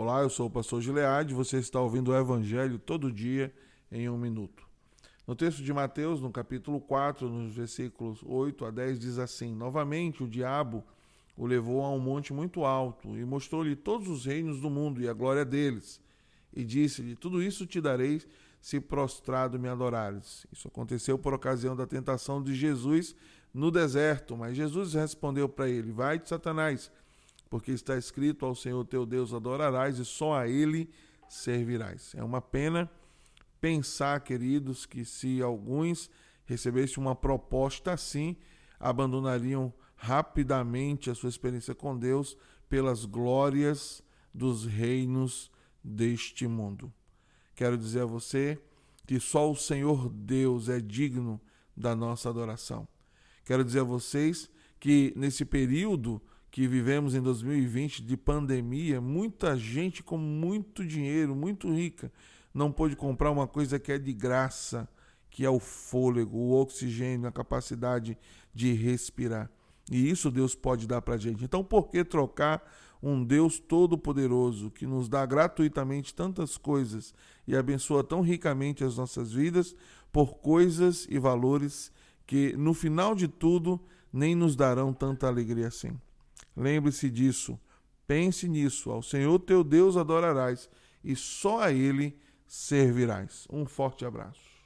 Olá, eu sou o pastor Gileade, você está ouvindo o Evangelho todo dia em um minuto. No texto de Mateus, no capítulo 4, nos versículos 8 a 10, diz assim: Novamente o diabo o levou a um monte muito alto e mostrou-lhe todos os reinos do mundo e a glória deles. E disse-lhe: Tudo isso te darei se prostrado me adorares. Isso aconteceu por ocasião da tentação de Jesus no deserto, mas Jesus respondeu para ele: Vai-te, Satanás porque está escrito: Ao Senhor teu Deus adorarás e só a Ele servirás. É uma pena pensar, queridos, que se alguns recebessem uma proposta assim, abandonariam rapidamente a sua experiência com Deus pelas glórias dos reinos deste mundo. Quero dizer a você que só o Senhor Deus é digno da nossa adoração. Quero dizer a vocês que nesse período que vivemos em 2020 de pandemia, muita gente com muito dinheiro, muito rica, não pôde comprar uma coisa que é de graça, que é o fôlego, o oxigênio, a capacidade de respirar. E isso Deus pode dar para a gente. Então, por que trocar um Deus todo-poderoso que nos dá gratuitamente tantas coisas e abençoa tão ricamente as nossas vidas por coisas e valores que, no final de tudo, nem nos darão tanta alegria assim? Lembre-se disso. Pense nisso. Ao Senhor teu Deus adorarás e só a Ele servirás. Um forte abraço.